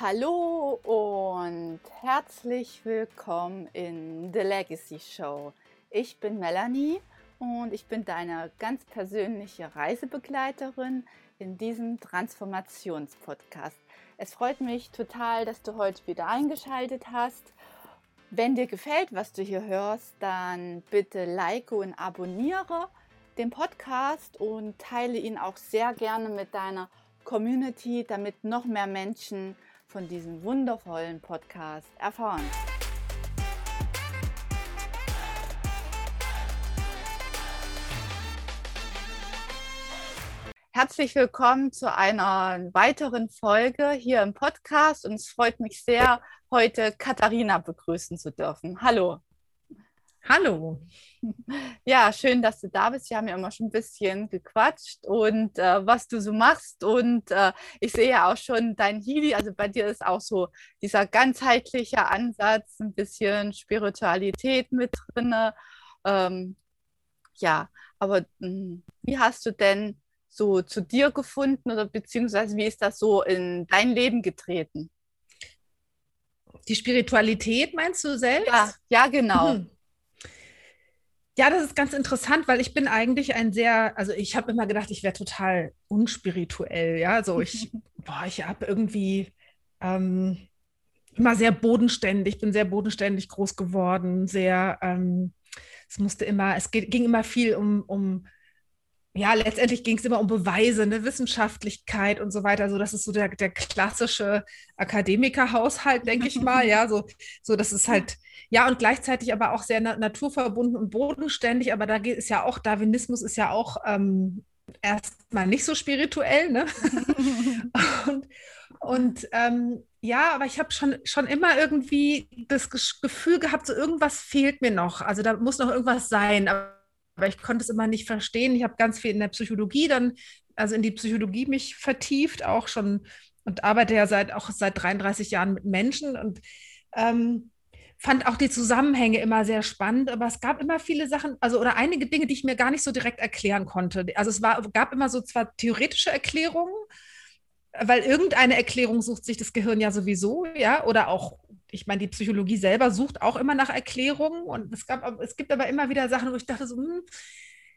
Hallo und herzlich willkommen in The Legacy Show. Ich bin Melanie und ich bin deine ganz persönliche Reisebegleiterin in diesem Transformationspodcast. Es freut mich total, dass du heute wieder eingeschaltet hast. Wenn dir gefällt, was du hier hörst, dann bitte like und abonniere den Podcast und teile ihn auch sehr gerne mit deiner Community, damit noch mehr Menschen von diesem wundervollen Podcast erfahren. Herzlich willkommen zu einer weiteren Folge hier im Podcast und es freut mich sehr, heute Katharina begrüßen zu dürfen. Hallo. Hallo. Ja, schön, dass du da bist. Wir haben ja immer schon ein bisschen gequatscht und äh, was du so machst. Und äh, ich sehe ja auch schon dein Healy. Also bei dir ist auch so dieser ganzheitliche Ansatz, ein bisschen Spiritualität mit drin. Ähm, ja, aber mh, hm, wie hast du denn so zu dir gefunden oder beziehungsweise wie ist das so in dein Leben getreten? Die Spiritualität meinst du selbst? Ja, ja genau. Mhm. Ja, das ist ganz interessant, weil ich bin eigentlich ein sehr, also ich habe immer gedacht, ich wäre total unspirituell, ja, so ich, boah, ich habe irgendwie ähm, immer sehr bodenständig, bin sehr bodenständig groß geworden, sehr, ähm, es musste immer, es ging immer viel um, um ja, letztendlich ging es immer um Beweise, eine Wissenschaftlichkeit und so weiter. So, das ist so der, der klassische Akademikerhaushalt, denke ich mal. Ja, so, so, das ist halt, ja, und gleichzeitig aber auch sehr na naturverbunden und bodenständig. Aber da geht es ja auch, Darwinismus ist ja auch ähm, erstmal nicht so spirituell, ne? und und ähm, ja, aber ich habe schon, schon immer irgendwie das Gefühl gehabt, so irgendwas fehlt mir noch. Also da muss noch irgendwas sein. Aber aber ich konnte es immer nicht verstehen. Ich habe ganz viel in der Psychologie dann, also in die Psychologie mich vertieft, auch schon und arbeite ja seit auch seit 33 Jahren mit Menschen und ähm, fand auch die Zusammenhänge immer sehr spannend, aber es gab immer viele Sachen, also oder einige Dinge, die ich mir gar nicht so direkt erklären konnte. Also es war, gab immer so zwar theoretische Erklärungen, weil irgendeine Erklärung sucht sich das Gehirn ja sowieso, ja, oder auch ich meine, die Psychologie selber sucht auch immer nach Erklärungen und es, gab, es gibt aber immer wieder Sachen, wo ich dachte so, hm,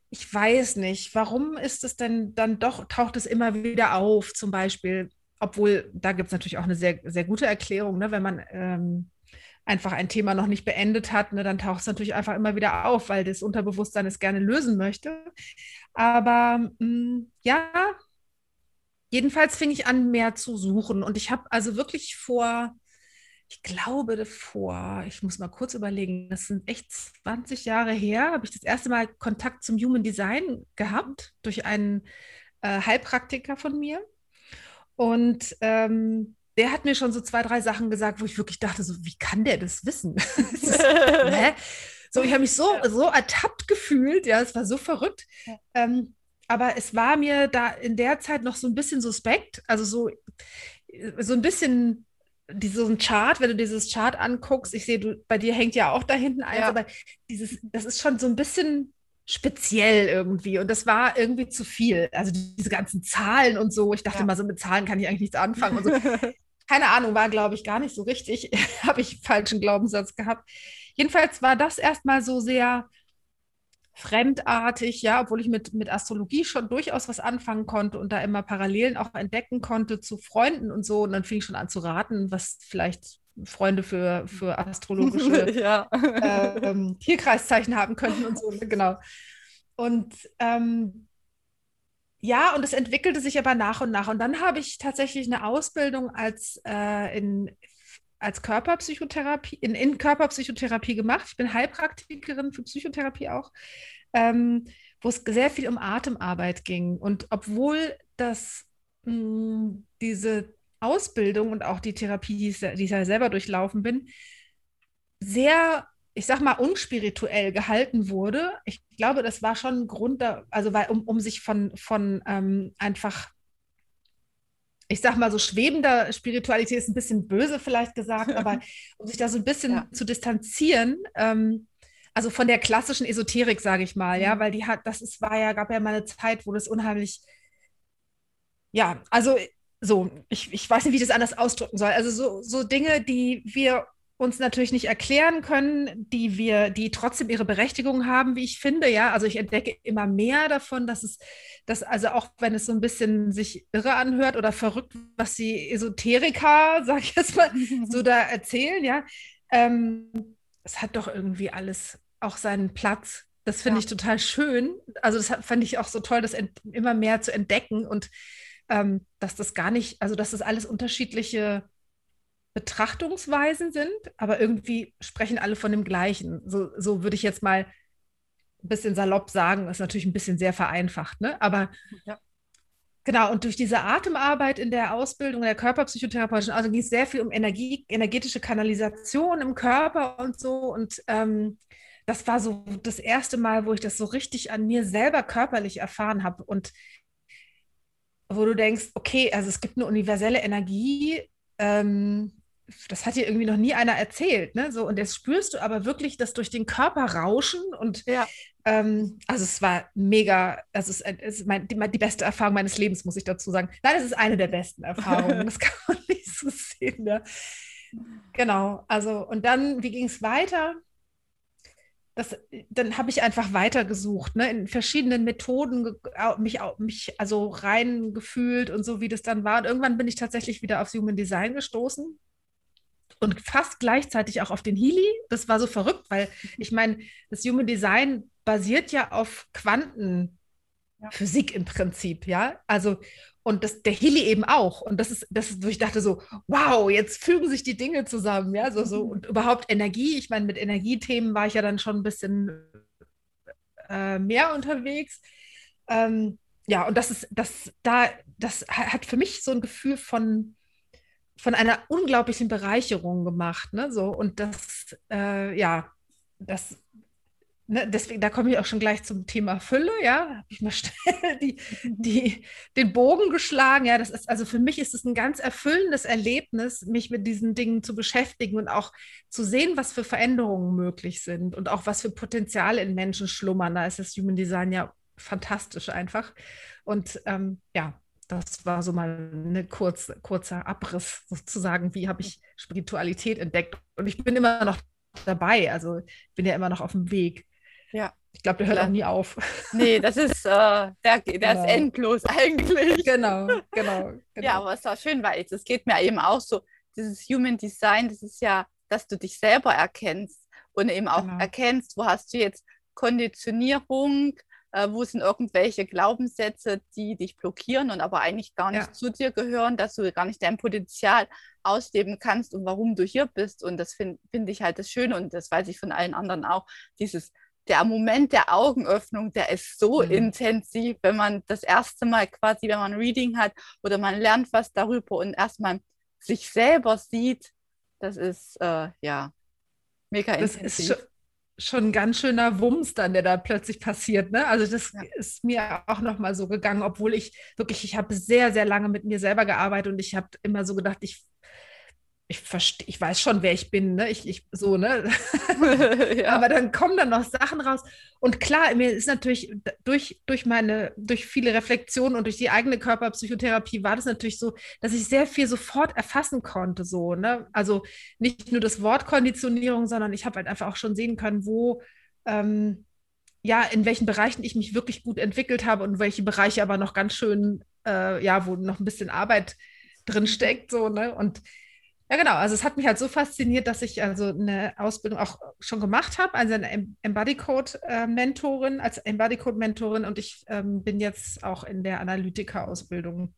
ich weiß nicht, warum ist es denn dann doch, taucht es immer wieder auf, zum Beispiel, obwohl da gibt es natürlich auch eine sehr, sehr gute Erklärung, ne, wenn man ähm, einfach ein Thema noch nicht beendet hat, ne, dann taucht es natürlich einfach immer wieder auf, weil das Unterbewusstsein es gerne lösen möchte. Aber mh, hm, ja, jedenfalls fing ich an, mehr zu suchen und ich habe also wirklich vor ich glaube davor, ich muss mal kurz überlegen, das sind echt 20 Jahre her, habe ich das erste Mal Kontakt zum Human Design gehabt durch einen äh, Heilpraktiker von mir. Und ähm, der hat mir schon so zwei, drei Sachen gesagt, wo ich wirklich dachte, so, wie kann der das wissen? das ist, so, ich habe mich so, so ertappt gefühlt, ja, es war so verrückt. Ähm, aber es war mir da in der Zeit noch so ein bisschen suspekt, also so, so ein bisschen diesen Chart, wenn du dieses Chart anguckst, ich sehe, du, bei dir hängt ja auch da hinten eins, ja. aber dieses, das ist schon so ein bisschen speziell irgendwie und das war irgendwie zu viel. Also diese ganzen Zahlen und so, ich dachte ja. mal, so mit Zahlen kann ich eigentlich nichts anfangen und so. Keine Ahnung, war glaube ich gar nicht so richtig, habe ich falschen Glaubenssatz gehabt. Jedenfalls war das erstmal so sehr, fremdartig, ja, obwohl ich mit, mit Astrologie schon durchaus was anfangen konnte und da immer Parallelen auch entdecken konnte zu Freunden und so. Und dann fing ich schon an zu raten, was vielleicht Freunde für, für astrologische ja. äh, Tierkreiszeichen haben könnten und so, ne, genau. Und ähm, ja, und es entwickelte sich aber nach und nach. Und dann habe ich tatsächlich eine Ausbildung als äh, in als Körperpsychotherapie, in, in Körperpsychotherapie gemacht. Ich bin Heilpraktikerin für Psychotherapie auch, ähm, wo es sehr viel um Atemarbeit ging. Und obwohl das mh, hm, diese Ausbildung und auch die Therapie, die ich, die ich ja selber durchlaufen bin, sehr, ich sag mal, unspirituell gehalten wurde. Ich glaube, das war schon ein Grund, da, also weil, um, um sich von, von ähm, einfach ich sag mal so schwebender Spiritualität ist ein bisschen böse vielleicht gesagt, aber um sich da so ein bisschen ja. zu distanzieren, ähm, also von der klassischen Esoterik, sage ich mal, ja, mhm. weil die hat, das ist, war ja, gab ja mal eine Zeit, wo das unheimlich, ja, also so, ich, ich weiß nicht, wie ich das anders ausdrücken soll. Also so, so Dinge, die wir uns natürlich nicht erklären können, die wir, die trotzdem ihre Berechtigung haben, wie ich finde. Ja, also ich entdecke immer mehr davon, dass es, dass also auch wenn es so ein bisschen sich irre anhört oder verrückt, was die Esoteriker, sag ich jetzt mal, so da erzählen, ja, ähm, es hat doch irgendwie alles auch seinen Platz. Das finde ja. ich total schön. Also das fand ich auch so toll, das immer mehr zu entdecken und ähm, dass das gar nicht, also dass das alles unterschiedliche Betrachtungsweisen sind, aber irgendwie sprechen alle von dem Gleichen. So, so würde ich jetzt mal ein bisschen salopp sagen, ist natürlich ein bisschen sehr vereinfacht, ne? Aber ja. genau, und durch diese Atemarbeit in der Ausbildung der Körperpsychotherapeutischen, also ging es sehr viel um Energie, energetische Kanalisation im Körper und so. Und ähm, das war so das erste Mal, wo ich das so richtig an mir selber körperlich erfahren habe. Und wo du denkst, okay, also es gibt eine universelle Energie, ähm, das hat dir irgendwie noch nie einer erzählt, ne? So, und jetzt spürst du aber wirklich das durch den Körper rauschen und ja. ähm, also es war mega, also es, es ist mein, die, die, beste Erfahrung meines Lebens, muss ich dazu sagen. Nein, es ist eine der besten Erfahrungen, das kann man nicht so sehen. Ne? Genau, also und dann, wie ging es weiter? Das, dann habe ich einfach weitergesucht, ne, in verschiedenen Methoden mich, mich also reingefühlt und so, wie das dann war. Und irgendwann bin ich tatsächlich wieder aufs Human Design gestoßen und fast gleichzeitig auch auf den Healy. Das war so verrückt, weil ich meine, das Human Design basiert ja auf Quantenphysik ja. im Prinzip, ja. Also und das, der Healy eben auch. Und das ist, das ist, wo ich dachte so, wow, jetzt fügen sich die Dinge zusammen, ja, so, so. Und überhaupt Energie, ich meine, mit Energiethemen war ich ja dann schon ein bisschen äh, mehr unterwegs. Ähm, ja, und das ist, das, da, das hat für mich so ein Gefühl von, von einer unglaublichen Bereicherung gemacht. Ne? So, und das, äh, ja, das, ne, deswegen, da komme ich auch schon gleich zum Thema Fülle, ja, habe ich mal schnell die, die, den Bogen geschlagen. Ja, das ist, also für mich ist es ein ganz erfüllendes Erlebnis, mich mit diesen Dingen zu beschäftigen und auch zu sehen, was für Veränderungen möglich sind und auch was für Potenziale in Menschen schlummern. Da ist das Human Design ja fantastisch einfach. Und ähm, ja, das war so mal ein kurz, kurzer Abriss sozusagen, wie habe ich Spiritualität entdeckt. Und ich bin immer noch dabei, also ich bin ja immer noch auf dem Weg. Ja. Ich glaube, der hört auch nie auf. Nee, das ist, äh, der, der genau. ist endlos eigentlich. Genau, genau, genau. Ja, aber es war schön, weil es geht mir eben auch so, dieses Human Design, das ist ja, dass du dich selber erkennst und eben auch genau. erkennst, wo hast du jetzt Konditionierung, äh, wo sind irgendwelche Glaubenssätze, die dich blockieren und aber eigentlich gar nicht ja. zu dir gehören, dass du gar nicht dein Potenzial ausleben kannst und warum du hier bist. Und das finde find ich halt das Schöne und das weiß ich von allen anderen auch, dieses der Moment der Augenöffnung, der ist so mhm. intensiv, wenn man das erste Mal quasi, wenn man ein Reading hat oder man lernt was darüber und erstmal sich selber sieht, das ist äh, ja mega das intensiv. Ist schon ein ganz schöner Wumms dann, der da plötzlich passiert. Ne? Also das ja. ist mir auch noch mal so gegangen, obwohl ich wirklich, ich habe sehr, sehr lange mit mir selber gearbeitet und ich habe immer so gedacht, ich ich verstehe, ich weiß schon, wer ich bin, ne? Ich, ich so, ne? ja. Aber dann kommen dann noch Sachen raus. Und klar, mir ist natürlich durch, durch meine, durch viele Reflexionen und durch die eigene Körperpsychotherapie war das natürlich so, dass ich sehr viel sofort erfassen konnte, so, ne? Also nicht nur das Wort Konditionierung, sondern ich habe halt einfach auch schon sehen können, wo ähm, ja, in welchen Bereichen ich mich wirklich gut entwickelt habe und welche Bereiche aber noch ganz schön, äh, ja, wo noch ein bisschen Arbeit drin steckt, so, ne? Und ja, genau. Also es hat mich halt so fasziniert, dass ich also eine Ausbildung auch schon gemacht habe, also eine Embody Code äh, als Embody Code Mentorin und ich ähm, bin jetzt auch in der Analytiker-Ausbildung,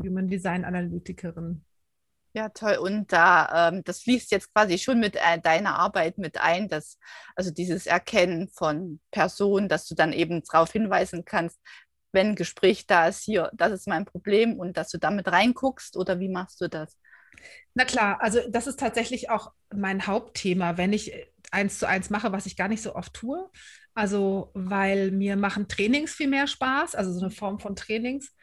Human Design Analytikerin. Ja, toll. Und da, ähm, das fließt jetzt quasi schon mit äh, deiner Arbeit mit ein, dass also dieses Erkennen von Personen, dass du dann eben darauf hinweisen kannst, wenn ein Gespräch da ist, hier, das ist mein Problem und dass du damit reinguckst oder wie machst du das? Na klar, also das ist tatsächlich auch mein Hauptthema, wenn ich eins zu eins mache, was ich gar nicht so oft tue. Also, weil mir machen Trainings viel mehr Spaß, also so eine Form von Trainings.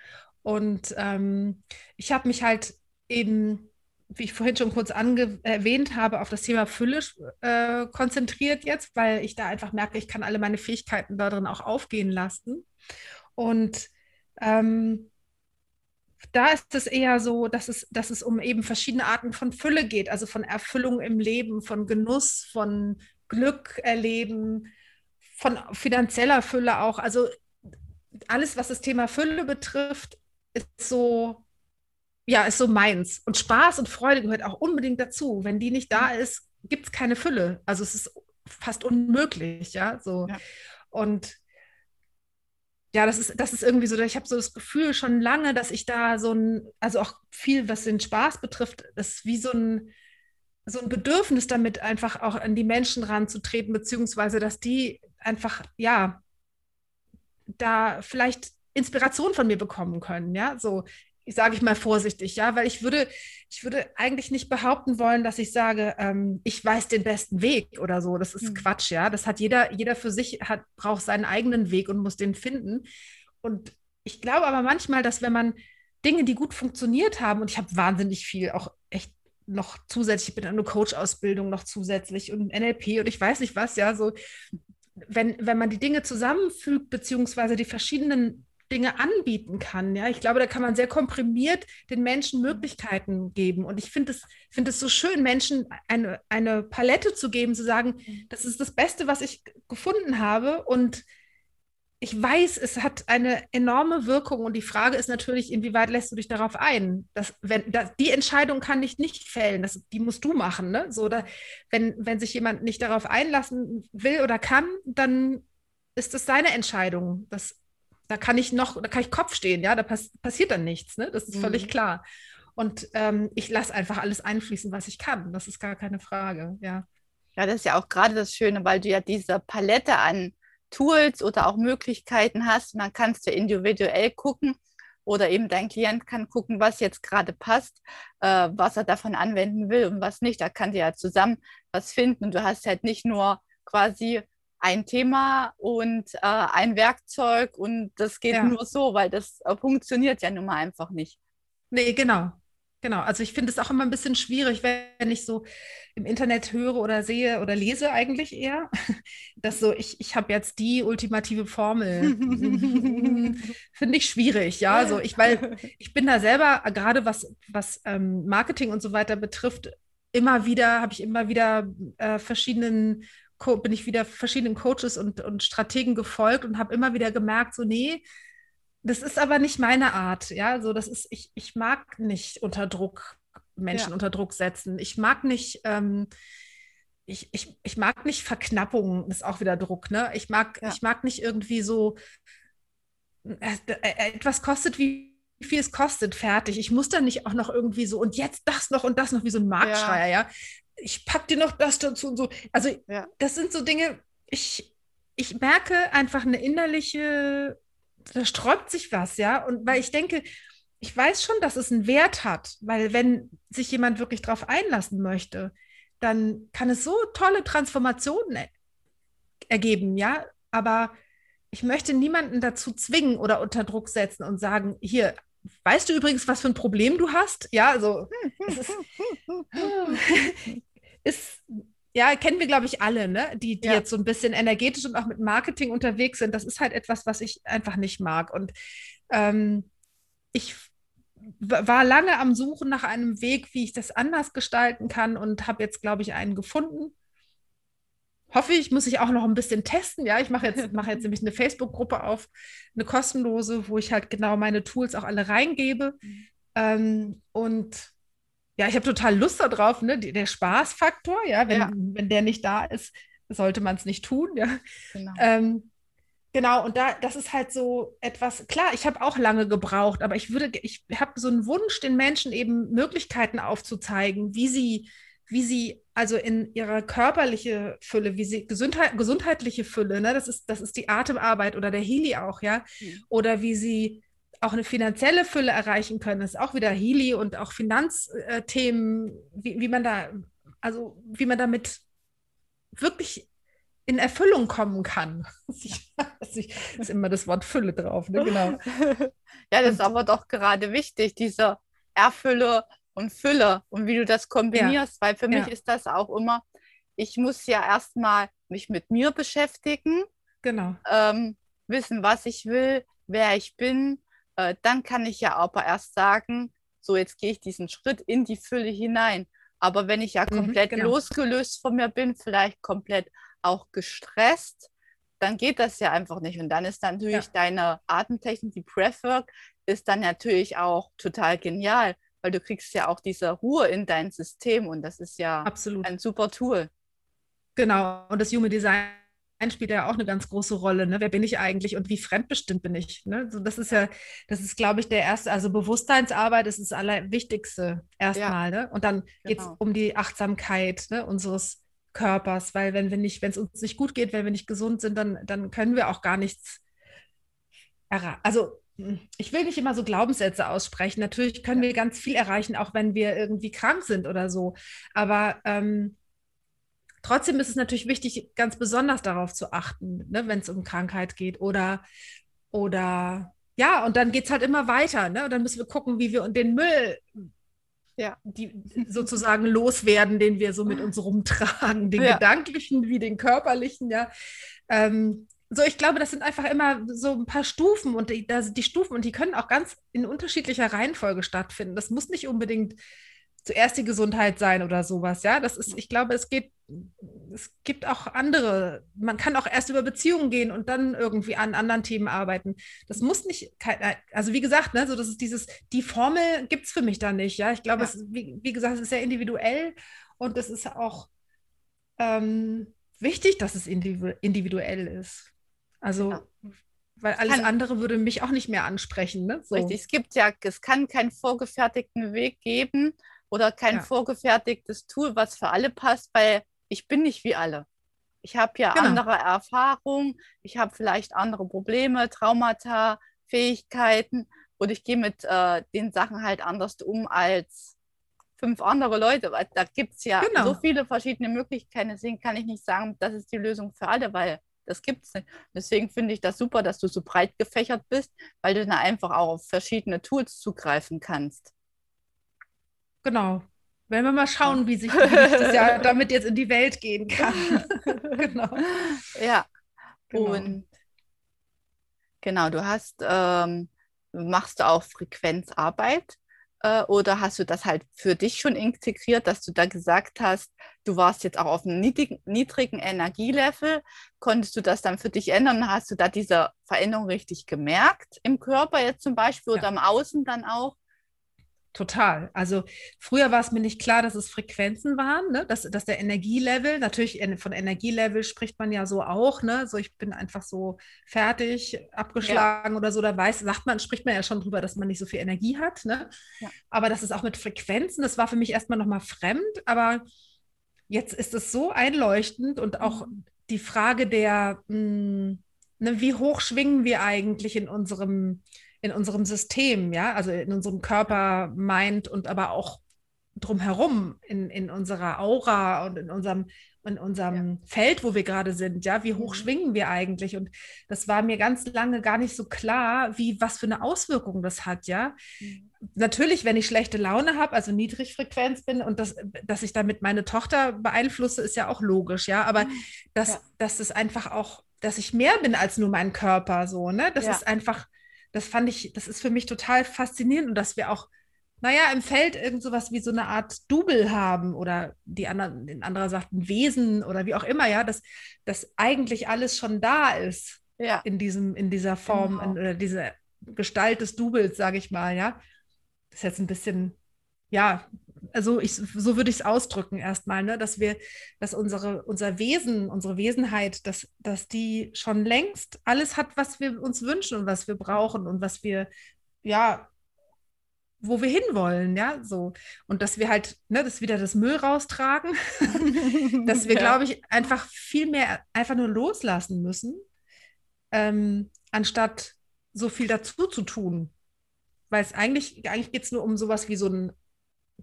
Und ähm, ich habe mich halt eben, wie ich vorhin schon kurz erwähnt habe, auf das Thema Fülle äh, konzentriert jetzt, weil ich da einfach merke, ich kann alle meine Fähigkeiten darin auch aufgehen lassen. Und ähm, da ist es eher so, dass es, dass es um eben verschiedene Arten von Fülle geht, also von Erfüllung im Leben, von Genuss, von Glück erleben, von finanzieller Fülle auch. Also alles, was das Thema Fülle betrifft, ist so, ja, ist so meins. Und Spaß und Freude gehört auch unbedingt dazu. Wenn die nicht da ist, gibt es keine Fülle. Also es ist fast unmöglich, ja. So. Ja. Und ja, das ist, das ist irgendwie so, ich habe so das Gefühl schon lange, dass ich da so ein, also auch viel, was den Spaß betrifft, ist wie so ein, so ein Bedürfnis damit, einfach auch an die Menschen ranzutreten, beziehungsweise dass die einfach, ja, da vielleicht Inspiration von mir bekommen können, ja, so sage ich mal vorsichtig, ja, weil ich würde, ich würde eigentlich nicht behaupten wollen, dass ich sage, ähm, ich weiß den besten Weg oder so. Das ist mhm. Quatsch, ja. Das hat jeder, jeder für sich hat, braucht seinen eigenen Weg und muss den finden. Und ich glaube aber manchmal, dass wenn man Dinge, die gut funktioniert haben, und ich habe wahnsinnig viel auch echt noch zusätzlich, ich bin in einer Coach-Ausbildung noch zusätzlich und NLP und ich weiß nicht was, ja, so, wenn, wenn man die Dinge zusammenfügt, beziehungsweise die verschiedenen Dinge anbieten kann. Ja, ich glaube, da kann man sehr komprimiert den Menschen Möglichkeiten geben. Und ich finde es, finde es so schön, Menschen eine, eine Palette zu geben, zu sagen, das ist das Beste, was ich gefunden habe. Und ich weiß, es hat eine enorme Wirkung. Und die Frage ist natürlich, inwieweit lässt du dich darauf ein? Das, wenn, das, die Entscheidung kann ich nicht fällen. Das, die musst du machen. Ne? So, da, wenn, wenn sich jemand nicht darauf einlassen will oder kann, dann ist das seine Entscheidung. Das da kann ich noch, da kann ich Kopf stehen, ja, da pass passiert dann nichts, ne? Das ist mhm. völlig klar. Und ähm, ich lasse einfach alles einfließen, was ich kann. Das ist gar keine Frage, ja. Ja, das ist ja auch gerade das Schöne, weil du ja diese Palette an Tools oder auch Möglichkeiten hast. Dann kannst du individuell gucken oder eben dein Klient kann gucken, was jetzt gerade passt, äh, was er davon anwenden will und was nicht. Da kann dir ja zusammen was finden. Und du hast halt nicht nur quasi ein Thema und äh, ein Werkzeug und das geht ja. nur so, weil das äh, funktioniert ja nun mal einfach nicht. Nee, genau. Genau. Also ich finde es auch immer ein bisschen schwierig, wenn ich so im Internet höre oder sehe oder lese eigentlich eher, dass so, ich, ich habe jetzt die ultimative Formel. finde ich schwierig, ja. So, ich, weil ich bin da selber, gerade was, was ähm, Marketing und so weiter betrifft, immer wieder, habe ich immer wieder äh, verschiedenen bin ich wieder verschiedenen Coaches und, und Strategen gefolgt und habe immer wieder gemerkt, so, nee, das ist aber nicht meine Art. Ja, so, das ist, ich, ich mag nicht unter Druck, Menschen ja. unter Druck setzen. Ich mag nicht, ähm, ich, ich, ich mag nicht Verknappung, das ist auch wieder Druck, ne? Ich mag, ja. ich mag nicht irgendwie so, äh, äh, etwas kostet wie viel es kostet, fertig. Ich muss dann nicht auch noch irgendwie so und jetzt das noch und das noch wie so ein Marktschreier, ja. ja ich pack dir noch das dazu und so. Also ja. das sind so Dinge, ich, ich merke einfach eine innerliche, da sträubt sich was, ja. Und weil ich denke, ich weiß schon, dass es einen Wert hat, weil wenn sich jemand wirklich darauf einlassen möchte, dann kann es so tolle Transformationen er ergeben, ja. Aber ich möchte niemanden dazu zwingen oder unter Druck setzen und sagen, hier, weißt du übrigens, was für ein Problem du hast? Ja, also ist, ist, ja, kennen wir, glaube ich, alle, ne? die, die ja. jetzt so ein bisschen energetisch und auch mit Marketing unterwegs sind. Das ist halt etwas, was ich einfach nicht mag. Und ähm, ich war lange am Suchen nach einem Weg, wie ich das anders gestalten kann und habe jetzt, glaube ich, einen gefunden. Hoffe ich, muss ich auch noch ein bisschen testen. Ja, ich mache jetzt, mache jetzt nämlich eine Facebook-Gruppe auf, eine kostenlose, wo ich halt genau meine Tools auch alle reingebe. Mhm. Ähm, und ja, ich habe total Lust darauf, ne? Der Spaßfaktor, ja, wenn, ja. wenn der nicht da ist, sollte man es nicht tun, ja. Genau. Ähm, genau, und da, das ist halt so etwas, klar, ich habe auch lange gebraucht, aber ich würde, ich habe so einen Wunsch, den Menschen eben Möglichkeiten aufzuzeigen, wie sie, wie sie also in ihrer körperliche Fülle, wie sie Gesundheit, gesundheitliche Fülle, ne, das ist, das ist die Atemarbeit oder der Heli auch, ja, mhm. oder wie sie auch eine finanzielle Fülle erreichen können. Das ist auch wieder Healy und auch Finanzthemen, wie, wie man da, also wie man damit wirklich in Erfüllung kommen kann. Das ist immer das Wort Fülle drauf, ne? genau. Ja, das ist aber doch gerade wichtig, diese Erfülle und Fülle und wie du das kombinierst, ja. weil für mich ja. ist das auch immer, ich muss ja erstmal mich mit mir beschäftigen, genau. Ähm, wissen, was ich will, wer ich bin, äh, dann kann ich ja aber erst sagen, so jetzt gehe ich diesen Schritt in die Fülle hinein. Aber wenn ich ja mhm, komplett mhm, genau. losgelöst von mir bin, vielleicht komplett auch gestresst, dann geht das ja einfach nicht. Und dann ist natürlich ja. deine Atemtechnik, die Breathwork, ist dann natürlich auch total genial, weil du kriegst ja auch diese Ruhe in dein System und das ist ja Absolut. ein super Tool. Genau, und das Human Design spielt ja auch eine ganz große Rolle. Ne? Wer bin ich eigentlich und wie fremdbestimmt bin ich? Ne? So, das ist ja, das ist, glaube ich, der erste, also Bewusstseinsarbeit ist das Allerwichtigste erstmal. Ja. Ne? Und dann geht es genau. um die Achtsamkeit ne, unseres Körpers, weil wenn wir nicht, wenn es uns nicht gut geht, wenn wir nicht gesund sind, dann, dann können wir auch gar nichts erreichen. Also ich will nicht immer so Glaubenssätze aussprechen. Natürlich können wir ganz viel erreichen, auch wenn wir irgendwie krank sind oder so. Aber ähm, trotzdem ist es natürlich wichtig, ganz besonders darauf zu achten, ne, wenn es um Krankheit geht oder, oder ja, und dann geht es halt immer weiter. Ne? Und dann müssen wir gucken, wie wir den Müll ja. die sozusagen loswerden, den wir so mit uns rumtragen, den ja. gedanklichen wie den körperlichen, ja. Ähm, so, ich glaube, das sind einfach immer so ein paar Stufen und die, das, die Stufen und die können auch ganz in unterschiedlicher Reihenfolge stattfinden. Das muss nicht unbedingt zuerst die Gesundheit sein oder sowas, ja. Das ist, ich glaube, es geht, es gibt auch andere, man kann auch erst über Beziehungen gehen und dann irgendwie an anderen Themen arbeiten. Das muss nicht, also wie gesagt, ne, so das ist dieses, die Formel gibt es für mich da nicht, ja. Ich glaube, ja. es, wie, wie gesagt, es ist sehr individuell und es ist auch ähm, wichtig, dass es individuell ist. Also, ja. weil alles kann, andere würde mich auch nicht mehr ansprechen. Ne? So. Richtig, es gibt ja, es kann keinen vorgefertigten Weg geben oder kein ja. vorgefertigtes Tool, was für alle passt, weil ich bin nicht wie alle. Ich habe ja genau. andere Erfahrungen, ich habe vielleicht andere Probleme, Traumata, Fähigkeiten und ich gehe mit äh, den Sachen halt anders um als fünf andere Leute. Da gibt es ja genau. so viele verschiedene Möglichkeiten. Deswegen kann ich nicht sagen, das ist die Lösung für alle, weil das gibt es nicht. Deswegen finde ich das super, dass du so breit gefächert bist, weil du dann einfach auch auf verschiedene Tools zugreifen kannst. Genau. Wenn wir mal schauen, wie sich das ja damit jetzt in die Welt gehen kann. genau. Ja. Genau. Und genau, du hast, ähm, machst du auch Frequenzarbeit äh, oder hast du das halt für dich schon integriert, dass du da gesagt hast, du warst jetzt auch auf einem niedrigen, niedrigen Energielevel, konntest du das dann für dich ändern? Hast du da diese Veränderung richtig gemerkt im Körper jetzt zum Beispiel ja. oder im Außen dann auch? Total. Also früher war es mir nicht klar, dass es Frequenzen waren, ne? dass, dass der Energielevel, natürlich von Energielevel spricht man ja so auch, ne? so ich bin einfach so fertig, abgeschlagen ja. oder so, da weiß, sagt man, spricht man ja schon drüber, dass man nicht so viel Energie hat. Ne? Ja. Aber das ist auch mit Frequenzen, das war für mich erstmal nochmal fremd, aber jetzt ist es so einleuchtend und auch mhm. die Frage der, mh, hm, ne, wie hoch schwingen wir eigentlich in unserem in unserem System, ja, also in unserem Körper, Mind und aber auch drumherum, in, in unserer Aura und in unserem, in unserem ja. Feld, wo wir gerade sind, ja, wie hoch mhm. schwingen wir eigentlich? Und das war mir ganz lange gar nicht so klar, wie, was für eine Auswirkung das hat, ja. Mhm. Natürlich, wenn ich schlechte Laune habe, also Niedrigfrequenz bin und das, dass ich damit meine Tochter beeinflusse, ist ja auch logisch, ja. Aber mhm. dass, ja. dass es einfach auch, dass ich mehr bin als nur mein Körper, so, ne? Das ja. ist einfach das fand ich, das ist für mich total faszinierend und dass wir auch, naja, im Feld irgend sowas wie so eine Art Double haben oder die anderen, in anderer sagt ein Wesen oder wie auch immer, ja, dass, dass eigentlich alles schon da ist ja. in diesem, in dieser Form, genau. in, oder diese Gestalt des Doubles, sage ich mal, ja. Das ist jetzt ein bisschen, ja, also ich, so würde ich es ausdrücken erstmal, ne, dass wir, dass unsere, unser Wesen, unsere Wesenheit, dass, dass die schon längst alles hat, was wir uns wünschen und was wir brauchen und was wir, ja, wo wir hinwollen, ja, so. Und dass wir halt, ne, das wieder das Müll raustragen, dass wir, ja. glaube ich, einfach viel mehr einfach nur loslassen müssen, ähm, anstatt so viel dazu zu tun. Weil es eigentlich, eigentlich geht es nur um sowas wie so ein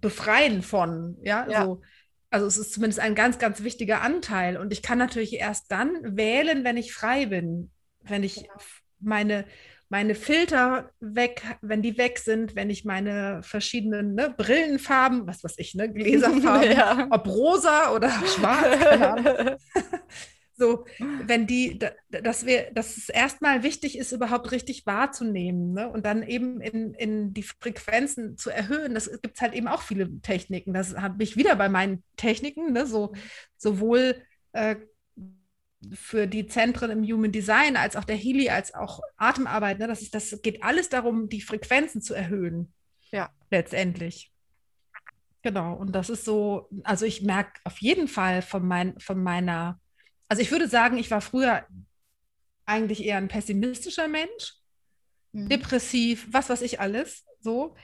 befreien von, ja, ja. So, also es ist zumindest ein ganz, ganz wichtiger Anteil. Und ich kann natürlich erst dann wählen, wenn ich frei bin, wenn ich genau. meine, meine Filter weg, wenn die weg sind, wenn ich meine verschiedenen ne, Brillenfarben, was weiß ich, ne, Gläserfarben, ja. ob rosa oder schwarz. So, wenn die, dass wir, dass es erstmal wichtig ist, überhaupt richtig wahrzunehmen ne? und dann eben in, in die Frequenzen zu erhöhen. Das gibt es halt eben auch viele Techniken. Das habe ich wieder bei meinen Techniken, ne? so, sowohl äh, für die Zentren im Human Design als auch der Healy, als auch Atemarbeit. Ne? Das, ist, das geht alles darum, die Frequenzen zu erhöhen. Ja. Letztendlich. Genau, und das ist so, also ich merke auf jeden Fall von, mein, von meiner also ich würde sagen, ich war früher eigentlich eher ein pessimistischer Mensch, mhm. depressiv, was weiß ich alles, so.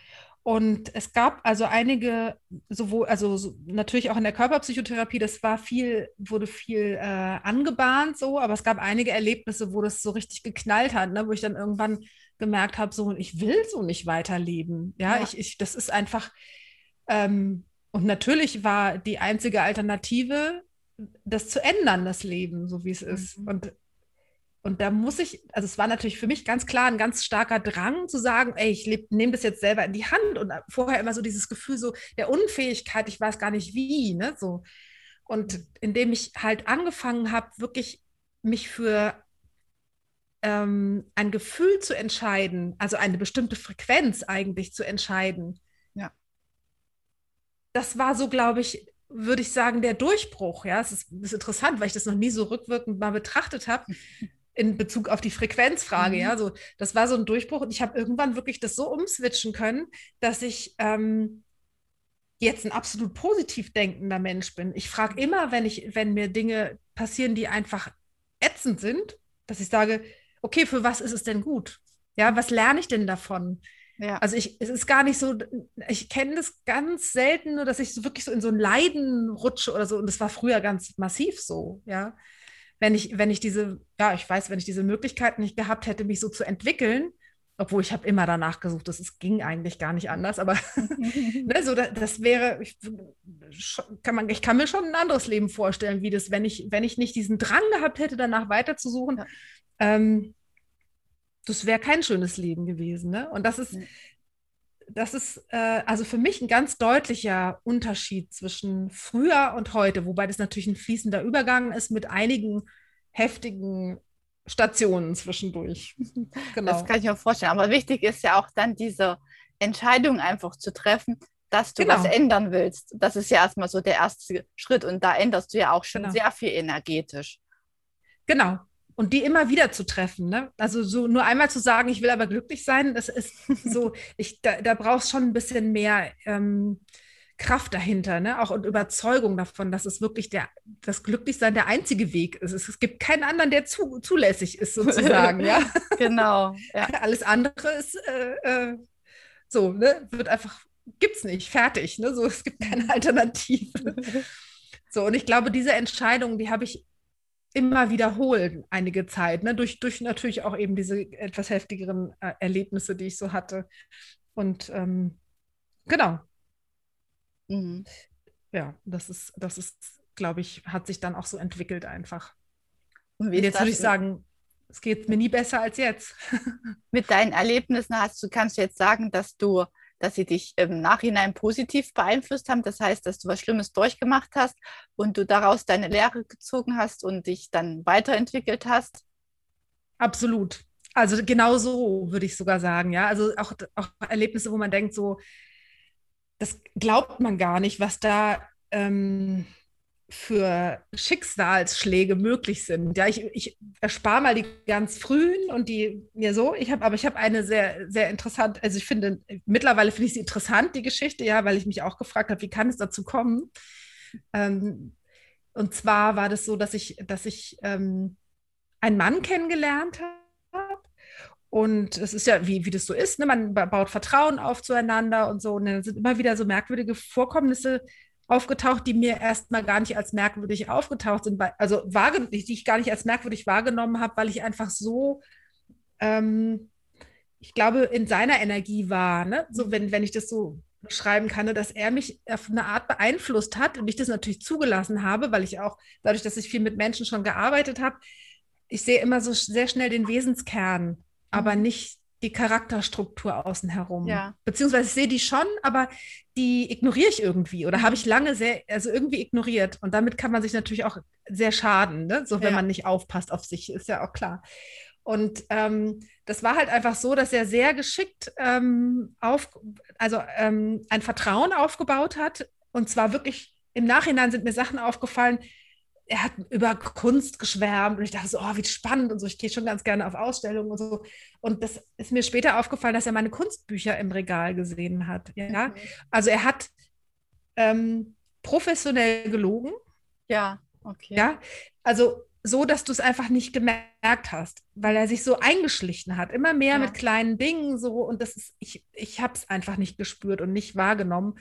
Und es gab also einige, sowohl, also so, natürlich auch in der Körperpsychotherapie, das war viel, wurde viel äh, angebahnt, so, aber es gab einige Erlebnisse, wo das so richtig geknallt hat, ne, wo ich dann irgendwann gemerkt habe, so, ich will so nicht weiterleben. Ja, ja. Ich, ich, das ist einfach, ähm, und natürlich war die einzige Alternative, das zu ändern, das Leben, so wie es ist. Mhm. Und, und da muss ich, also es war natürlich für mich ganz klar ein ganz starker Drang zu sagen, ey, ich nehme das jetzt selber in die Hand und vorher immer so dieses Gefühl so der Unfähigkeit, ich weiß gar nicht wie, ne, so. Und indem ich halt angefangen habe, wirklich mich für ähm, ein Gefühl zu entscheiden, also eine bestimmte Frequenz eigentlich zu entscheiden. Ja. Das war so, glaube ich, würde ich sagen, der Durchbruch. Ja, es ist, ist, interessant, weil ich das noch nie so rückwirkend mal betrachtet habe in Bezug auf die Frequenzfrage. Mhm. Ja, so das war so ein Durchbruch und ich habe irgendwann wirklich das so umswitchen können, dass ich ähm, jetzt ein absolut positiv denkender Mensch bin. Ich frage immer, wenn ich, wenn mir Dinge passieren, die einfach ätzend sind, dass ich sage, okay, für was ist es denn gut? Ja, was lerne ich denn davon? Ja. Also ich, es ist gar nicht so, ich kenne das ganz selten, nur dass ich so wirklich so in so ein Leiden rutsche oder so. Und das war früher ganz massiv so, ja. Wenn ich, wenn ich diese, ja, ich weiß, wenn ich diese Möglichkeit nicht gehabt hätte, mich so zu entwickeln, obwohl ich habe immer danach gesucht, das ist, ging eigentlich gar nicht anders, aber ne, so, das, wäre, ich kann, man, ich kann mir schon ein anderes Leben vorstellen, wie das, wenn ich, wenn ich nicht diesen Drang gehabt hätte, danach weiterzusuchen, ja. ähm, das wäre kein schönes Leben gewesen. Ne? Und das ist, das ist äh, also für mich ein ganz deutlicher Unterschied zwischen früher und heute, wobei das natürlich ein fließender Übergang ist mit einigen heftigen Stationen zwischendurch. Genau. Das kann ich mir vorstellen. Aber wichtig ist ja auch dann diese Entscheidung einfach zu treffen, dass du genau. was ändern willst. Das ist ja erstmal so der erste Schritt und da änderst du ja auch schon genau. sehr viel energetisch. Genau, und die immer wieder zu treffen. Ne? Also so nur einmal zu sagen, ich will aber glücklich sein, das ist so, ich, da, da brauchst schon ein bisschen mehr ähm, Kraft dahinter, ne? auch und Überzeugung davon, dass es wirklich der, das Glücklichsein der einzige Weg ist. Es, es gibt keinen anderen, der zu, zulässig ist, sozusagen. ja? Genau. Ja. Alles andere ist äh, äh, so, ne? wird einfach, gibt es nicht, fertig. Ne? So, es gibt keine Alternative. So, und ich glaube, diese Entscheidung, die habe ich immer wiederholen einige Zeit, ne? durch, durch natürlich auch eben diese etwas heftigeren äh, Erlebnisse, die ich so hatte. Und ähm, genau. Mhm. Ja, das ist, das ist, glaube ich, hat sich dann auch so entwickelt einfach. Und jetzt würde ich sagen, es geht mir nie besser als jetzt. Mit deinen Erlebnissen hast du, kannst du jetzt sagen, dass du dass sie dich im Nachhinein positiv beeinflusst haben. Das heißt, dass du was Schlimmes durchgemacht hast und du daraus deine Lehre gezogen hast und dich dann weiterentwickelt hast? Absolut. Also genau so würde ich sogar sagen, ja. Also auch, auch Erlebnisse, wo man denkt, so, das glaubt man gar nicht, was da ähm, für Schicksalsschläge möglich sind. Ja, ich, ich erspare mal die ganz frühen und die mir so. Ich habe, aber ich habe eine sehr, sehr interessant, also ich finde, mittlerweile finde ich sie interessant, die Geschichte, ja, weil ich mich auch gefragt habe, wie kann es dazu kommen? Ähm, und zwar war das so, dass ich, dass ich ähm, einen Mann kennengelernt habe. Und es ist ja, wie, wie das so ist, ne? man baut Vertrauen auf zueinander und so. Und dann sind immer wieder so merkwürdige Vorkommnisse aufgetaucht, die mir erstmal gar nicht als merkwürdig aufgetaucht sind, also die ich gar nicht als merkwürdig wahrgenommen habe, weil ich einfach so, ähm, ich glaube, in seiner Energie war, ne? so wenn, wenn ich das so beschreiben kann, ne, dass er mich auf eine Art beeinflusst hat und ich das natürlich zugelassen habe, weil ich auch, dadurch, dass ich viel mit Menschen schon gearbeitet habe, ich sehe immer so sehr schnell den Wesenskern, aber mhm. nicht die Charakterstruktur außen herum. Ja. Beziehungsweise ich sehe die schon, aber die ignoriere ich irgendwie oder habe ich lange sehr, also irgendwie ignoriert. Und damit kann man sich natürlich auch sehr schaden, ne? so wenn Ja. man nicht aufpasst auf sich, ist ja auch klar. Und ähm, das war halt einfach so, dass er sehr geschickt ähm, auf, also ähm, ein Vertrauen aufgebaut hat. Und zwar wirklich im Nachhinein sind mir Sachen aufgefallen. Er hat über Kunst geschwärmt und ich dachte so, oh, wie spannend und so. Ich gehe schon ganz gerne auf Ausstellungen und so. Und das ist mir später aufgefallen, dass er meine Kunstbücher im Regal gesehen hat. Ja, Mhm. also er hat ähm, professionell gelogen. Ja, okay. Ja, also so, dass du es einfach nicht gemerkt hast, weil er sich so eingeschlichen hat, immer mehr Ja. mit kleinen Dingen so und das ist, ich, ich habe es einfach nicht gespürt und nicht wahrgenommen.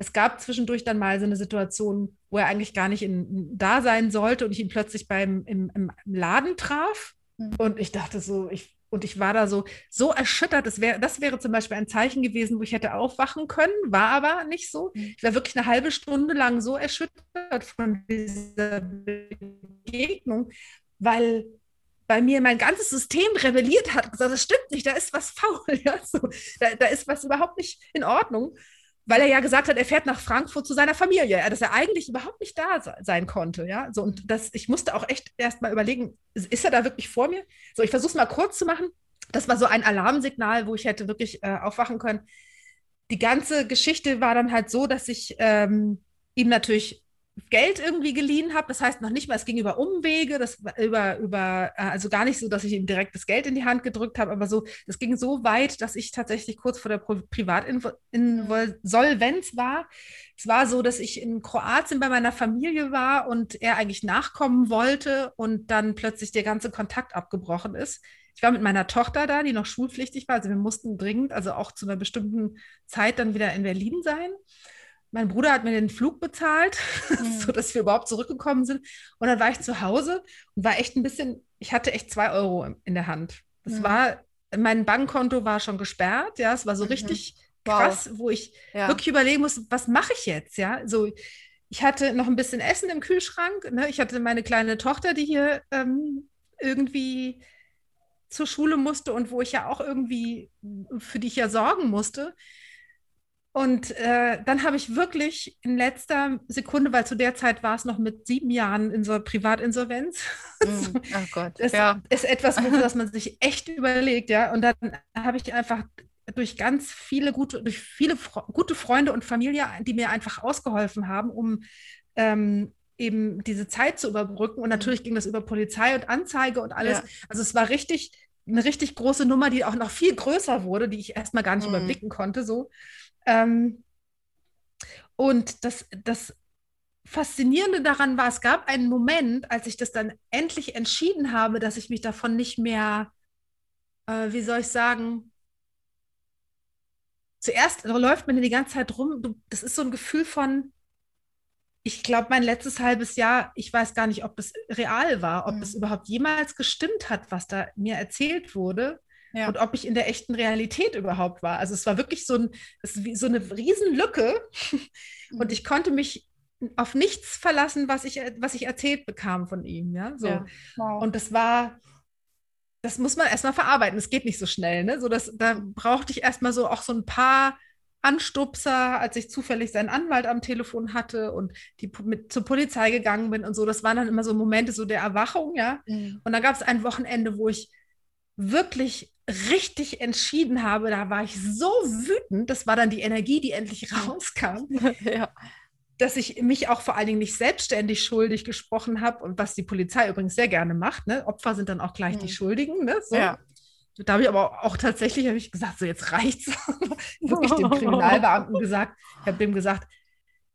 Es gab zwischendurch dann mal so eine Situation, wo er eigentlich gar nicht in, da sein sollte und ich ihn plötzlich beim im, im Laden traf Mhm. und ich dachte so, ich und ich war da so so erschüttert. Das wäre das wäre zum Beispiel ein Zeichen gewesen, wo ich hätte aufwachen können, war aber nicht so. Mhm. Ich war wirklich eine halbe Stunde lang so erschüttert von dieser Begegnung, weil bei mir mein ganzes System rebelliert hat, gesagt, das stimmt nicht, da ist was faul, ja, so, da, da ist was überhaupt nicht in Ordnung, weil er ja gesagt hat, er fährt nach Frankfurt zu seiner Familie, dass er eigentlich überhaupt nicht da se- sein konnte, ja, so und das, ich musste auch echt erst mal überlegen, ist ist er da wirklich vor mir? So, ich versuche es mal kurz zu machen. Das war so ein Alarmsignal, wo ich hätte wirklich äh, aufwachen können. Die ganze Geschichte war dann halt so, dass ich ähm, ihm natürlich Geld irgendwie geliehen habe. Das heißt noch nicht mal, es ging über Umwege, das über, über, äh, also gar nicht so, dass ich ihm direkt das Geld in die Hand gedrückt habe, aber so, das ging so weit, dass ich tatsächlich kurz vor der Privatinsolvenz war. Es war so, dass ich in Kroatien bei meiner Familie war und er eigentlich nachkommen wollte und dann plötzlich der ganze Kontakt abgebrochen ist. Ich war mit meiner Tochter da, die noch schulpflichtig war. Also wir mussten dringend, also auch zu einer bestimmten Zeit dann wieder in Berlin sein. Mein Bruder hat mir den Flug bezahlt, Mhm. sodass wir überhaupt zurückgekommen sind. Und dann war ich zu Hause und war echt ein bisschen, ich hatte echt zwei Euro in der Hand. Das Mhm. war, mein Bankkonto war schon gesperrt, ja, es war so Mhm. richtig Wow. krass, wo ich Ja. wirklich überlegen muss, was mache ich jetzt, ja, so ich hatte noch ein bisschen Essen im Kühlschrank, ne? ich hatte meine kleine Tochter, die hier ähm, irgendwie zur Schule musste und wo ich ja auch irgendwie, für die ich ja sorgen musste. Und äh, dann habe ich wirklich in letzter Sekunde, weil zu der Zeit war es noch mit sieben Jahren in so Privatinsolvenz, Mhm. Oh Gott. das ja. ist etwas, wo das man sich echt überlegt, ja. Und dann habe ich einfach durch ganz viele gute, durch viele Fre gute Freunde und Familie, die mir einfach ausgeholfen haben, um ähm, eben diese Zeit zu überbrücken. Und natürlich ging das über Polizei und Anzeige und alles. Ja. Also es war richtig, eine richtig große Nummer, die auch noch viel größer wurde, die ich erstmal gar nicht Mhm. überblicken konnte. So. Ähm, und das, das Faszinierende daran war, es gab einen Moment, als ich das dann endlich entschieden habe, dass ich mich davon nicht mehr, äh, wie soll ich sagen, zuerst läuft mir die ganze Zeit rum, du, das ist so ein Gefühl von, ich glaube, mein letztes halbes Jahr, ich weiß gar nicht, ob das real war, ob Mhm. es überhaupt jemals gestimmt hat, was da mir erzählt wurde Ja. und ob ich in der echten Realität überhaupt war. Also es war wirklich so, ein, es so eine Riesenlücke Mhm. und ich konnte mich auf nichts verlassen, was ich, was ich erzählt bekam von ihm. Ja, so. Ja. Wow. Und das war, das muss man erstmal verarbeiten. Das geht nicht so schnell. Ne? So, das, da brauchte ich erstmal so auch so ein paar Anstupser, als ich zufällig seinen Anwalt am Telefon hatte und die mit zur Polizei gegangen bin und so. Das waren dann immer so Momente so der Erwachung, ja. Mhm. Und dann gab es ein Wochenende, wo ich wirklich richtig entschieden habe. Da war ich so wütend. Das war dann die Energie, die endlich rauskam ja. dass ich mich auch vor allen Dingen nicht selbstständig schuldig gesprochen habe und was die Polizei übrigens sehr gerne macht. Ne? Opfer sind dann auch gleich die Mhm. Schuldigen. Ne? So. Ja. Da habe ich aber auch tatsächlich ich gesagt, so jetzt reicht's. Wirklich dem Kriminalbeamten gesagt. Ich habe dem gesagt,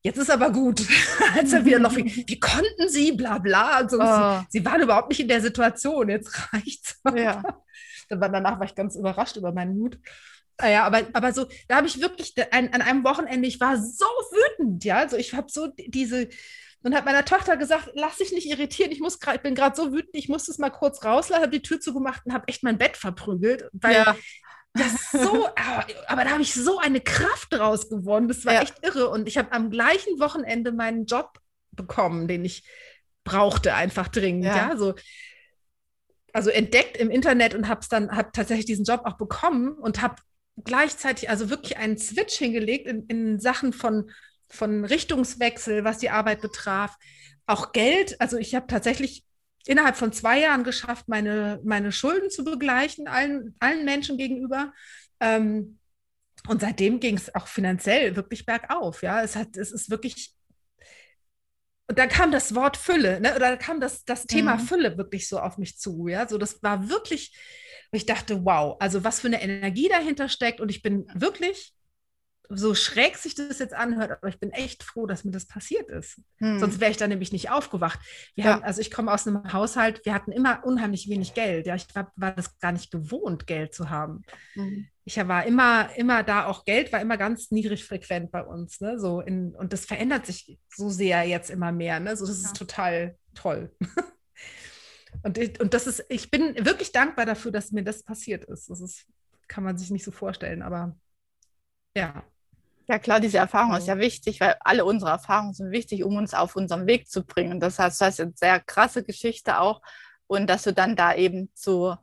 jetzt ist aber gut. Als er wieder noch, wie, wie konnten Sie, bla bla. So. Oh. Sie, sie waren überhaupt nicht in der Situation, jetzt reicht's. Ja. Dann war, danach war ich ganz überrascht über meinen Mut. Ah Ja, aber, aber so, da habe ich wirklich an, an einem Wochenende, ich war so wütend, ja. Also ich habe so diese, und hat meiner Tochter gesagt, lass dich nicht irritieren, ich muss grad, ich bin gerade so wütend, ich muss das mal kurz rauslassen, habe die Tür zugemacht und habe echt mein Bett verprügelt, weil Ja. das so, aber, aber da habe ich so eine Kraft draus gewonnen, das war Ja. echt irre. Und ich habe am gleichen Wochenende meinen Job bekommen, den ich brauchte, einfach dringend, Ja. ja. So, also entdeckt im Internet und habe dann hab tatsächlich diesen Job auch bekommen und habe gleichzeitig also wirklich einen Switch hingelegt in, in Sachen von, von Richtungswechsel, was die Arbeit betraf. Auch Geld, also ich habe tatsächlich innerhalb von zwei Jahren geschafft, meine, meine Schulden zu begleichen, allen, allen Menschen gegenüber. Ähm, und seitdem ging es auch finanziell wirklich bergauf. Ja, es hat, es ist wirklich. Und dann kam das Wort Fülle, ne? oder da kam das, das Thema mhm. Fülle wirklich so auf mich zu. Ja, so das war wirklich, ich dachte, wow, also was für eine Energie dahinter steckt. Und ich bin wirklich so schräg sich das jetzt anhört, aber ich bin echt froh, dass mir das passiert ist. Hm. Sonst wäre ich da nämlich nicht aufgewacht. Wir ja. haben, also ich komme aus einem Haushalt, wir hatten immer unheimlich wenig Geld. Ja, ich war, war das gar nicht gewohnt, Geld zu haben. Hm. Ich war immer, immer da, auch Geld war immer ganz niedrig frequent bei uns. Ne? So in, und das verändert sich so sehr jetzt immer mehr. Ne? So, das ja. ist total toll. und, und das ist, ich bin wirklich dankbar dafür, dass mir das passiert ist. Das ist, kann man sich nicht so vorstellen, aber ja. Ja klar, diese Erfahrung ist ja wichtig, weil alle unsere Erfahrungen sind wichtig, um uns auf unserem Weg zu bringen. Das heißt, das ist eine sehr krasse Geschichte auch und dass du dann da eben so,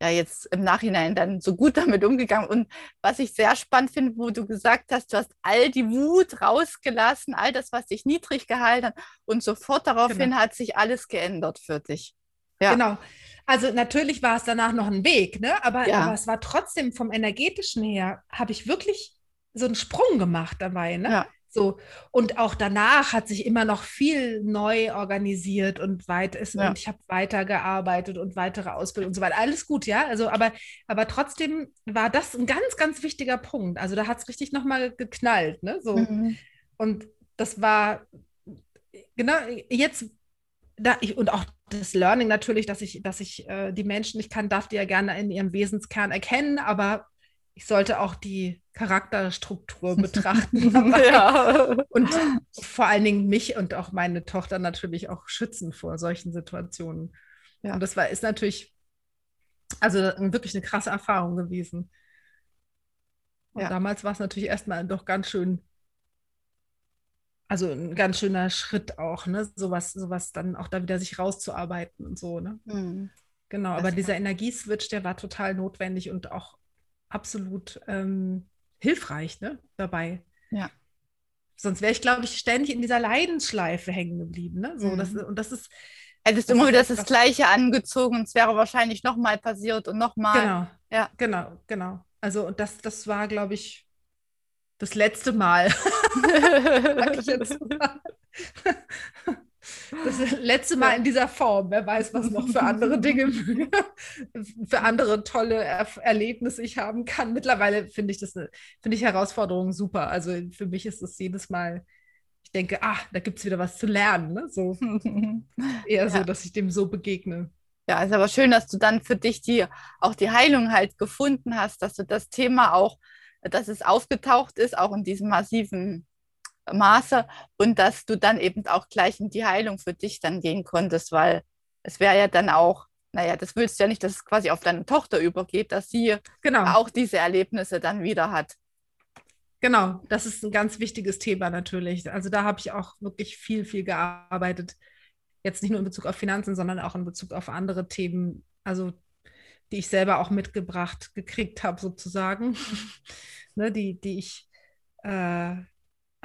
ja jetzt im Nachhinein dann so gut damit umgegangen und was ich sehr spannend finde, wo du gesagt hast, du hast all die Wut rausgelassen, all das, was dich niedrig gehalten hat und sofort daraufhin genau. hat sich alles geändert für dich. Ja. Genau. Also natürlich war es danach noch ein Weg, ne? aber, ja. aber es war trotzdem vom energetischen her, habe ich wirklich so einen Sprung gemacht dabei. Ne? Ja. So. Und auch danach hat sich immer noch viel neu organisiert und weit ist, ja. und ich habe weitergearbeitet und weitere Ausbildung und so weiter. Alles gut, ja. Also, aber, aber trotzdem war das ein ganz, ganz wichtiger Punkt. Also da hat es richtig nochmal geknallt. Ne? So. Mhm. Und das war genau jetzt da ich, und auch das Learning natürlich, dass ich, dass ich äh, die Menschen, ich kann, darf die ja gerne in ihrem Wesenskern erkennen, aber ich sollte auch die Charakterstruktur betrachten. ja. Und vor allen Dingen mich und auch meine Tochter natürlich auch schützen vor solchen Situationen. Ja. Und das war, ist natürlich also wirklich eine krasse Erfahrung gewesen. Und ja. damals war es natürlich erstmal doch ganz schön, also ein ganz schöner Schritt auch, ne? Sowas, sowas dann auch da wieder sich rauszuarbeiten und so, ne? Mhm. Genau, aber dieser Energieswitch, der war total notwendig und auch absolut ähm, hilfreich ne, dabei. Ja. Sonst wäre ich, glaube ich, ständig in dieser Leidensschleife hängen geblieben. Ne? So, mhm. das, und das ist. Hättest immer wieder das Gleiche angezogen und es wäre wahrscheinlich nochmal passiert und nochmal. Genau. Ja. Genau, genau. Also, und das, das war, glaube ich, das letzte Mal. Sag ich jetzt mal. Das letzte Mal in dieser Form. Wer weiß, was noch für andere Dinge, für andere tolle er Erlebnisse ich haben kann. Mittlerweile finde ich das finde ich Herausforderungen super. Also für mich ist es jedes Mal, ich denke, ah, da gibt es wieder was zu lernen. Ne? So eher ja. so, dass ich dem so begegne. Ja, ist aber schön, dass du dann für dich die auch die Heilung halt gefunden hast, dass du das Thema auch, dass es aufgetaucht ist, auch in diesem massiven Maße und dass du dann eben auch gleich in die Heilung für dich dann gehen konntest, weil es wäre ja dann auch, naja, das willst du ja nicht, dass es quasi auf deine Tochter übergeht, dass sie genau. auch diese Erlebnisse dann wieder hat. Genau, das ist ein ganz wichtiges Thema natürlich. Also da habe ich auch wirklich viel, viel gearbeitet. Jetzt nicht nur in Bezug auf Finanzen, sondern auch in Bezug auf andere Themen, also die ich selber auch mitgebracht, gekriegt habe sozusagen, ne, die, die ich äh,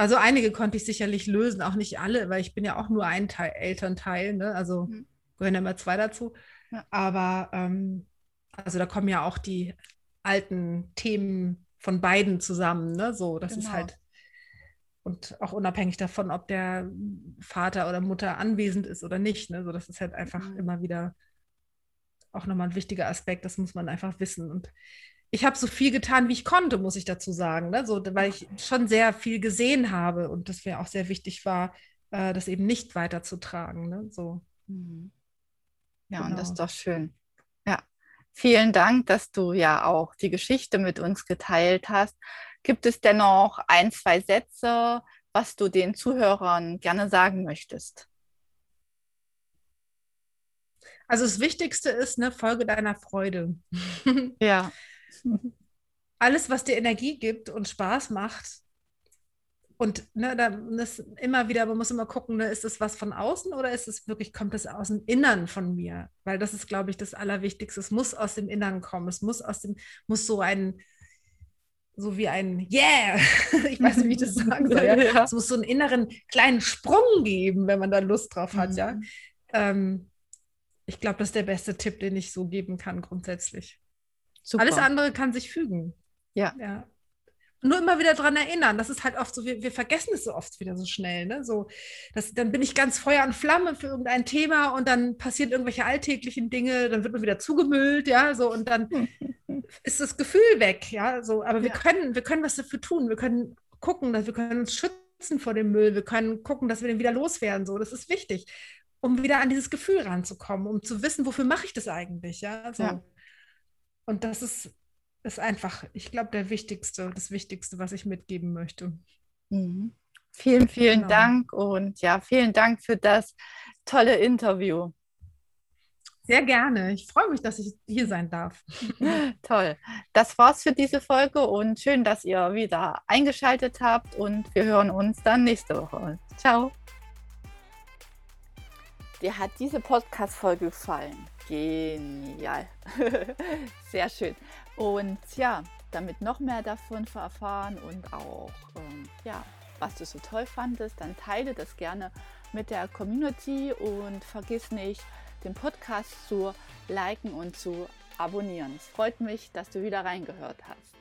also einige konnte ich sicherlich lösen, auch nicht alle, weil ich bin ja auch nur ein Teil, Elternteil, ne? also mhm. gehören ja immer zwei dazu. Ja. Aber ähm, also da kommen ja auch die alten Themen von beiden zusammen, ne? So, das genau. ist halt und auch unabhängig davon, ob der Vater oder Mutter anwesend ist oder nicht. Ne? So, das ist halt einfach mhm. immer wieder auch nochmal ein wichtiger Aspekt, das muss man einfach wissen. Und ich habe so viel getan, wie ich konnte, muss ich dazu sagen, ne? so, weil ich schon sehr viel gesehen habe und das mir auch sehr wichtig war, äh, das eben nicht weiterzutragen. Ne? So. Mhm. Ja, genau. und das ist doch schön. Ja, vielen Dank, dass du ja auch die Geschichte mit uns geteilt hast. Gibt es dennoch ein, zwei Sätze, was du den Zuhörern gerne sagen möchtest? Also das Wichtigste ist, ne, Folge deiner Freude. Ja. Alles, was dir Energie gibt und Spaß macht Und ne, da ist immer wieder, man muss immer gucken, ne, ist es was von außen oder ist es wirklich, kommt es aus dem Innern von mir? Weil das ist, glaube ich, das Allerwichtigste. Es muss aus dem Innern kommen. Es muss aus dem, muss so ein, so wie ein Yeah, ich weiß nicht, wie ich das sagen soll. Ja? ja. Es muss so einen inneren kleinen Sprung geben, wenn man da Lust drauf hat, mhm. ja. Ähm, ich glaube, das ist der beste Tipp, den ich so geben kann, grundsätzlich. Super. Alles andere kann sich fügen. Ja. ja nur immer wieder daran erinnern. Das ist halt oft so, wir, wir vergessen es so oft wieder so schnell. Ne? So, das, dann bin ich ganz Feuer und Flamme für irgendein Thema und dann passieren irgendwelche alltäglichen Dinge, dann wird man wieder zugemüllt, ja, so und dann ist das Gefühl weg, ja, so. Aber wir ja. können, wir können was dafür tun. Wir können gucken, dass wir können uns schützen vor dem Müll. Wir können gucken, dass wir den wieder loswerden. So, das ist wichtig, um wieder an dieses Gefühl ranzukommen, um zu wissen, wofür mache ich das eigentlich, ja. So. ja. Und das ist ist einfach, ich glaube, der wichtigste, das Wichtigste, was ich mitgeben möchte. Mhm. Vielen, vielen genau. Dank und ja, vielen Dank für das tolle Interview. Sehr gerne. Ich freue mich, dass ich hier sein darf. Toll. Das war's für diese Folge und schön, dass ihr wieder eingeschaltet habt und wir hören uns dann nächste Woche. Ciao. Dir hat diese Podcast-Folge gefallen? Genial. Sehr schön. Und ja, damit noch mehr davon erfahren und auch, ähm, ja, was du so toll fandest, dann teile das gerne mit der Community und vergiss nicht, den Podcast zu liken und zu abonnieren. Es freut mich, dass du wieder reingehört hast.